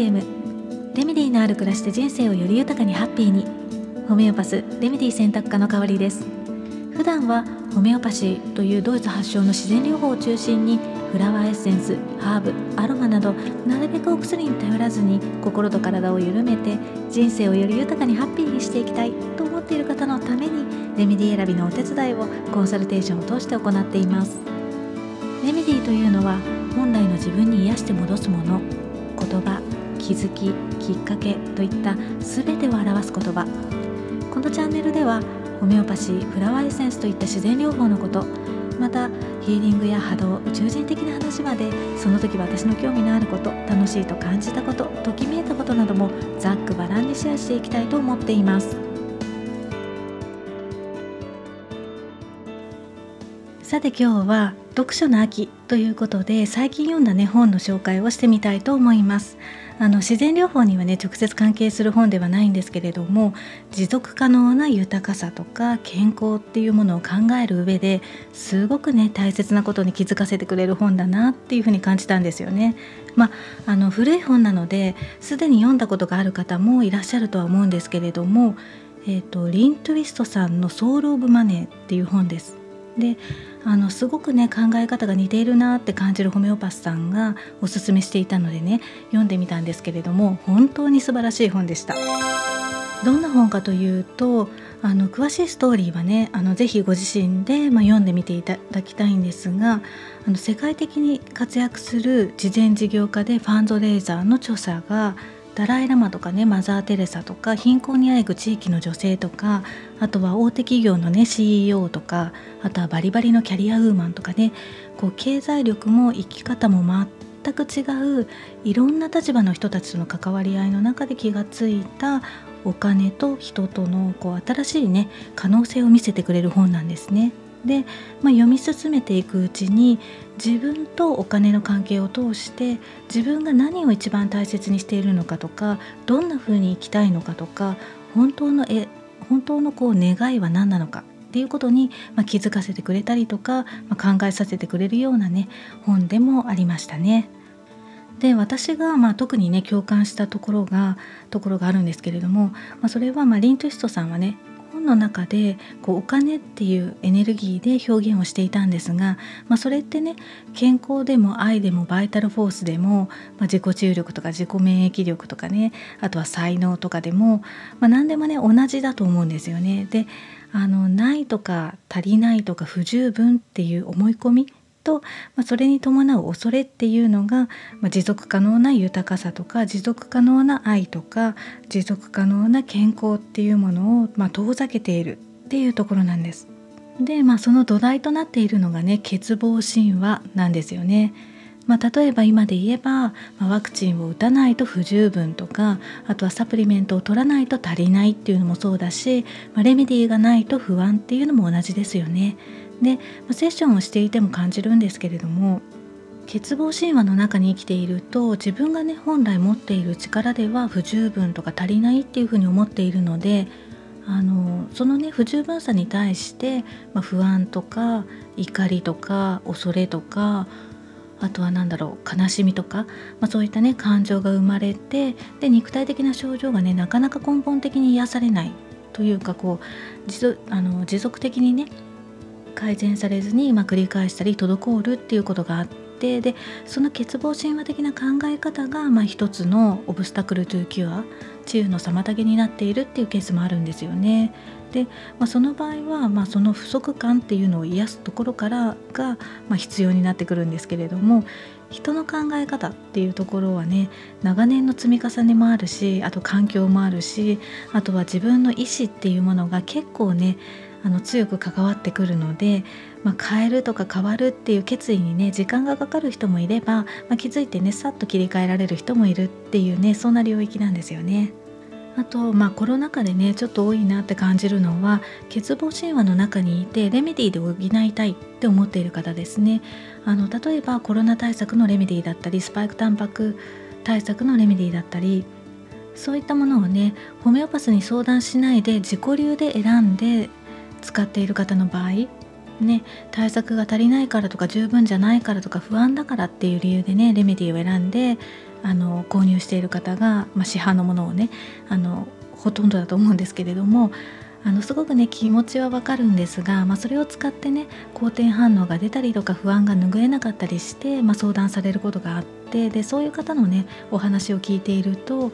FM レメディのある暮らしで人生をより豊かにハッピーに。ホメオパスレメディ選択科の代わりです。普段はホメオパシーというドイツ発祥の自然療法を中心にフラワーエッセンスハーブアロマなどなるべくお薬に頼らずに心と体を緩めて人生をより豊かにハッピーにしていきたいと思っている方のためにレメディ選びのお手伝いをコンサルテーションを通して行っています。レメディというのは本来の自分に癒して戻すもの。言葉。気づききっかけといった全てを表す言葉。このチャンネルではホメオパシーフラワーエッセンスといった自然療法のことまたヒーリングや波動宇宙人的な話までその時私の興味のあること楽しいと感じたことときめいたことなどもざっくばらんにシェアしていきたいと思っています。さて今日は読書の秋ということで最近読んだね本の紹介をしてみたいと思います。あの自然療法にはね直接関係する本ではないんですけれども持続可能な豊かさとか健康っていうものを考える上ですごくね大切なことに気づかせてくれる本だなっていうふうに感じたんですよね。まあ、の古い本なのですでに読んだことがある方もいらっしゃるとは思うんですけれども、えーと、リン・トゥイストさんの「ソウル・オブ・マネー」っていう本です。であのすごくね考え方が似ているなって感じるホメオパスさんがおすすめしていたのでね読んでみたんですけれども本当に素晴らしい本でした。どんな本かというとあの詳しいストーリーはねあのぜひご自身で、まあ、読んでみていただきたいんですがあの世界的に活躍する慈善事業家でファンドレイザーの著者がダライ・ラマとかねマザー・テレサとか貧困にあえぐ地域の女性とかあとは大手企業のね CEO とかあとはバリバリのキャリアウーマンとかねこう経済力も生き方も全く違ういろんな立場の人たちとの関わり合いの中で気がついたお金と人とのこう新しいね可能性を見せてくれる本なんですね。で、まあ、読み進めていくうちに自分とお金の関係を通して自分が何を一番大切にしているのかとかどんな風に生きたいのかとか本当のえ本当のこう願いは何なのかっていうことに、まあ、気づかせてくれたりとか、まあ、考えさせてくれるようなね本でもありましたね。で私がまあ特にね共感したところがところがあるんですけれども、まあ、それはまあリントゥストさんはねの中でこうお金っていうエネルギーで表現をしていたんですが、まあ、それってね健康でも愛でもバイタルフォースでも、まあ、自己注力とか自己免疫力とかねあとは才能とかでも、まあ、何でもね同じだと思うんですよね。であのないとか足りないとか不十分っていう思い込みと、まあ、それに伴う恐れっていうのが、まあ、持続可能な豊かさとか持続可能な愛とか持続可能な健康っていうものを、まあ、遠ざけているっていうところなんです。で、まあ、その土台となっているのがね欠乏神話なんですよね。まあ、例えば今で言えば、ま、ワクチンを打たないと不十分とかあとはサプリメントを取らないと足りないっていうのもそうだし、まあ、レメディーがないと不安っていうのも同じですよね。でセッションをしていても感じるんですけれども欠乏神話の中に生きていると自分がね本来持っている力では不十分とか足りないっていうふうに思っているのであのそのね不十分さに対して、まあ、不安とか怒りとか恐れとかあとは何だろう悲しみとか、まあ、そういったね感情が生まれてで肉体的な症状がねなかなか根本的に癒されないというかこう持あの持続的にね改善されずに、まあ、繰り返したり滞るっていうことがあってでその欠乏神話的な考え方が、まあ、一つのオブスタクル・トゥ・キュア治癒の妨げになっているっていうケースもあるんですよね。で、まあ、その場合は、まあ、その不足感っていうのを癒すところからが、まあ、必要になってくるんですけれども人の考え方っていうところはね長年の積み重ねもあるしあと環境もあるしあとは自分の意思っていうものが結構ねあの強く関わってくるので、まあ、変えるとか変わるっていう決意にね時間がかかる人もいれば、まあ、気づいてねさっと切り替えられる人もいるっていうねそんな領域なんですよね。あと、まあ、コロナ禍でねちょっと多いなって感じるのは欠乏神話の中にいてレメディーで補いたいって思っている方ですねあの例えばコロナ対策のレメディーだったりスパイクタンパク対策のレメディーだったりそういったものをねホメオパスに相談しないで自己流で選んで使っている方の場合ね、対策が足りないからとか十分じゃないからとか不安だからっていう理由でねレメディーを選んであの購入している方が、まあ、市販のものをねあのほとんどだと思うんですけれどもあのすごくね気持ちはわかるんですが、まあ、それを使ってね好転反応が出たりとか不安が拭えなかったりして、まあ、相談されることがあってでそういう方のねお話を聞いていると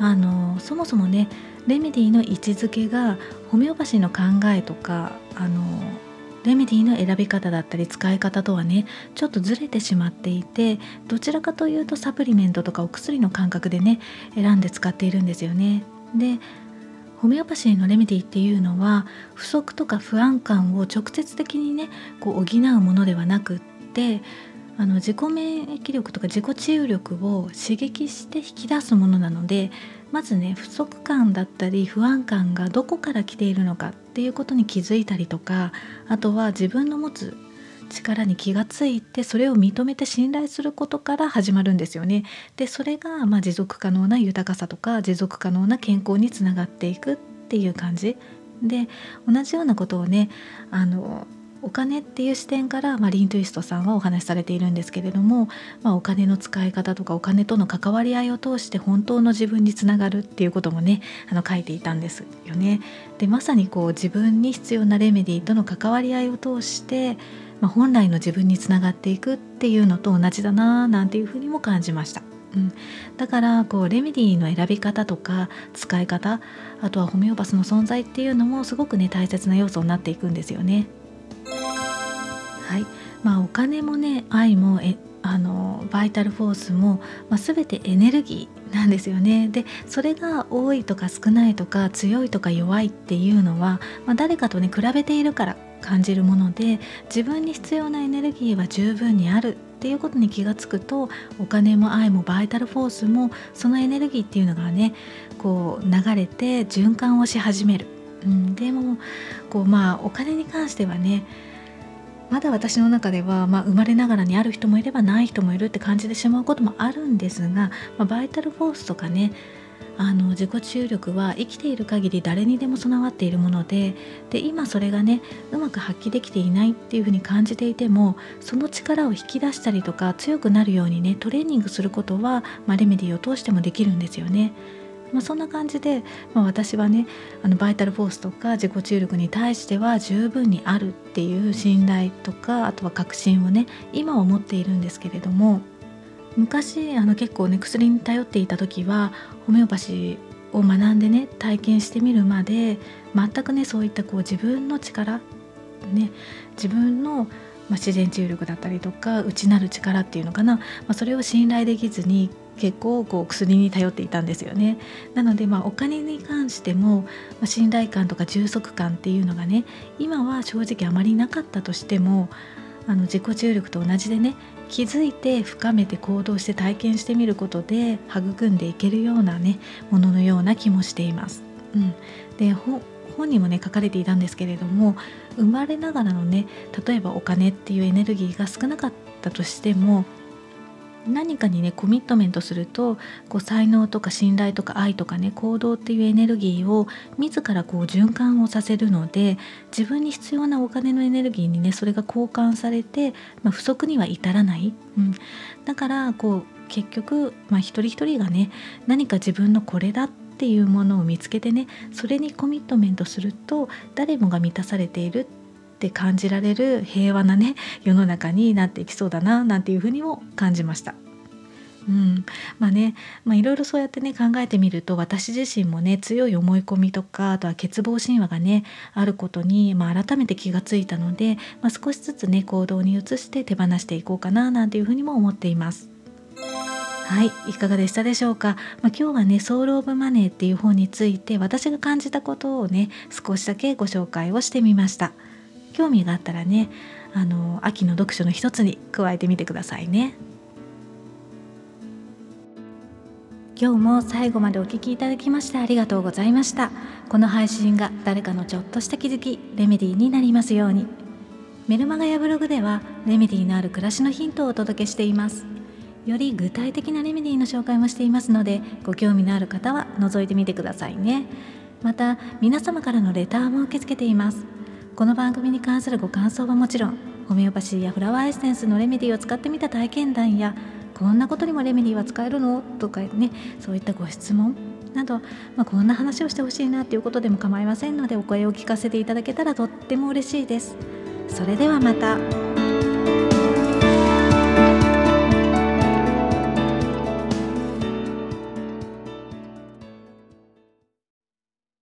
あのそもそもねレメディの位置づけがホメオパシーの考えとかあのレメディの選び方だったり使い方とはねちょっとずれてしまっていてどちらかというとサプリメントとかお薬の感覚でね選んで使っているんですよね。でホメオパシーのレメディっていうのは不足とか不安感を直接的にねこう補うものではなくってあの自己免疫力とか自己治癒力を刺激して引き出すものなのでまずね不足感だったり不安感がどこから来ているのかっていうことに気づいたりとかあとは自分の持つ力に気がついてそれを認めて信頼することから始まるんですよね。でそれがま持続可能な豊かさとか持続可能な健康につながっていくっていう感じで同じようなことをねあのお金っていう視点から、まあ、リン・トゥイストさんはお話しされているんですけれども、まあ、お金の使い方とかお金との関わり合いを通して本当の自分につながるっていうこともねあの書いていたんですよね。でまさにこう自分に必要なレメディとの関わり合いを通して、まあ、本来の自分につながっていくっていうのと同じだななんていうふうにも感じました。うん、だからこうレメディーの選び方とか使い方あとはホメオパスの存在っていうのもすごくね大切な要素になっていくんですよね。はい。まあ、お金もね愛もえあのバイタルフォースも、まあ、全てエネルギーなんですよね。でそれが多いとか少ないとか強いとか弱いっていうのは、まあ、誰かとね比べているから感じるもので自分に必要なエネルギーは十分にあるっていうことに気がつくとお金も愛もバイタルフォースもそのエネルギーっていうのがねこう流れて循環をし始める、うん、でもこうまあお金に関してはねまだ私の中では、まあ、生まれながらにある人もいればない人もいるって感じてしまうこともあるんですが、まあ、バイタルフォースとかねあの自己注力は生きている限り誰にでも備わっているものでで今それがねうまく発揮できていないっていうふうに感じていてもその力を引き出したりとか強くなるようにねトレーニングすることは、まあ、レメディーを通してもできるんですよね。まあ、そんな感じで、まあ、私はねあのバイタルフォースとか自己注力に対しては十分にあるっていう信頼とかあとは確信をね今は持っているんですけれども昔あの結構ね薬に頼っていた時はホメオパシーを学んでね体験してみるまで全くねそういったこう自分の力ね自分のまあ、自然治癒力だったりとか内なる力っていうのかな、まあ、それを信頼できずに結構こう薬に頼っていたんですよねなのでまあお金に関しても、ま、信頼感とか充足感っていうのがね今は正直あまりなかったとしてもあの自己注力と同じでね気づいて深めて行動して体験してみることで育んでいけるようなねもののような気もしています。うん、で本にもね書かれていたんですけれども生まれながらのね例えばお金っていうエネルギーが少なかったとしても何かにねコミットメントするとこう才能とか信頼とか愛とかね行動っていうエネルギーを自らこう循環をさせるので自分に必要なお金のエネルギーにねそれが交換されて、まあ、不足には至らない、うん、だからこう結局、まあ、一人一人がね何か自分のこれだっていうものを見つけてねそれにコミットメントすると誰もが満たされているって感じられる平和なね世の中になっていきそうだななんていうふうにも感じました。うん、まあね、まあ、いろいろそうやってね考えてみると私自身もね強い思い込みとかあとは欠乏神話がねあることに、まあ、改めて気がついたので、まあ、少しずつね行動に移して手放していこうかななんていうふうにも思っています。はい、いかがでしたでしょうか？まあ、今日はね、ソウル・オブ・マネーっていう本について私が感じたことをね、少しだけご紹介をしてみました。興味があったらねあの秋の読書の一つに加えてみてくださいね。今日も最後までお聞きいただきましてありがとうございました。この配信が誰かのちょっとした気づきレメディーになりますように。メルマガやブログではレメディーのある暮らしのヒントをお届けしています。より具体的なレメディーの紹介もしていますのでご興味のある方は覗いてみてくださいね。また皆様からのレターも受け付けています。この番組に関するご感想はもちろんホメオパシーやフラワーエッセンスのレメディーを使ってみた体験談やこんなことにもレメディーは使えるの？とかねそういったご質問など、まあ、こんな話をしてほしいなということでも構いませんのでお声を聞かせていただけたらとっても嬉しいです。それではまた。